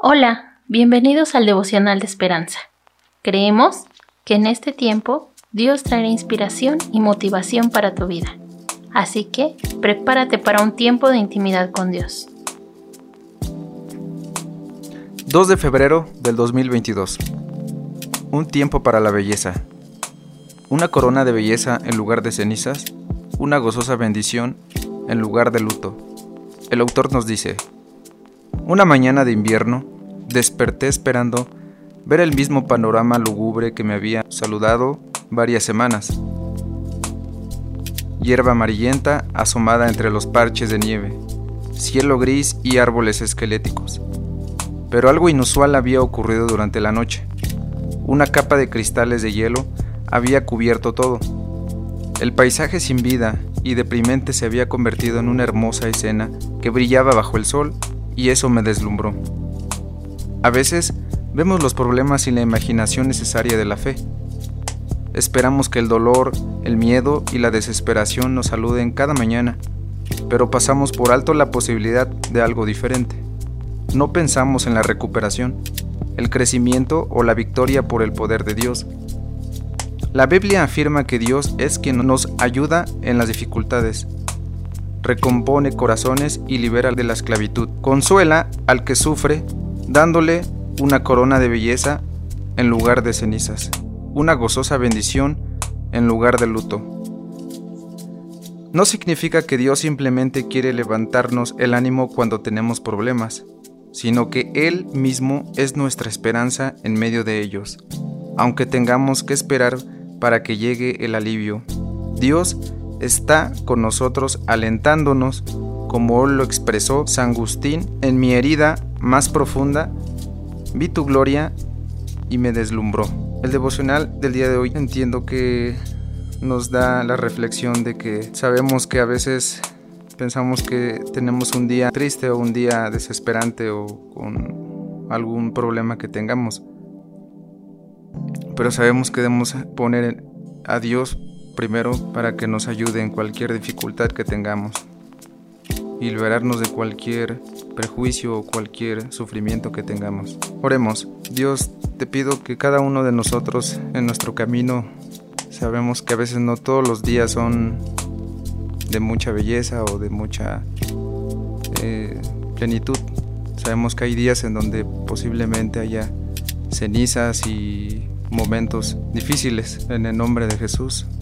Hola, bienvenidos al devocional de esperanza. Creemos que en este tiempo Dios traerá inspiración y motivación para tu vida. Así que prepárate para un tiempo de intimidad con Dios. 2 de febrero del 2022. Un tiempo para la belleza. Una corona de belleza en lugar de cenizas, una gozosa bendición en lugar de luto. El autor nos dice, una mañana de invierno, desperté esperando ver el mismo panorama lúgubre que me había saludado varias semanas. Hierba amarillenta asomada entre los parches de nieve, cielo gris y árboles esqueléticos. Pero algo inusual había ocurrido durante la noche. Una capa de cristales de hielo había cubierto todo. El paisaje sin vida y deprimente se había convertido en una hermosa escena que brillaba bajo el sol y eso me deslumbró. A veces vemos los problemas sin la imaginación necesaria de la fe. Esperamos que el dolor, el miedo y la desesperación nos saluden cada mañana, pero pasamos por alto la posibilidad de algo diferente. No pensamos en la recuperación, el crecimiento o la victoria por el poder de Dios. La Biblia afirma que Dios es quien nos ayuda en las dificultades, recompone corazones y libera de la esclavitud. Consuela al que sufre, dándole una corona de belleza en lugar de cenizas, una gozosa bendición en lugar de luto. No significa que Dios simplemente quiere levantarnos el ánimo cuando tenemos problemas, sino que Él mismo es nuestra esperanza en medio de ellos, aunque tengamos que esperar para que llegue el alivio. Dios está con nosotros alentándonos, como lo expresó San Agustín, en mi herida más profunda, vi tu gloria y me deslumbró. El devocional del día de hoy entiendo que nos da la reflexión de que sabemos que a veces pensamos que tenemos un día triste o un día desesperante o con algún problema que tengamos. Pero sabemos que debemos poner a Dios primero para que nos ayude en cualquier dificultad que tengamos y liberarnos de cualquier prejuicio o cualquier sufrimiento que tengamos. Oremos, Dios, te pido que cada uno de nosotros en nuestro camino, sabemos que a veces no todos los días son de mucha belleza o de mucha eh, plenitud. Sabemos que hay días en donde posiblemente haya cenizas y momentos difíciles en el nombre de Jesús,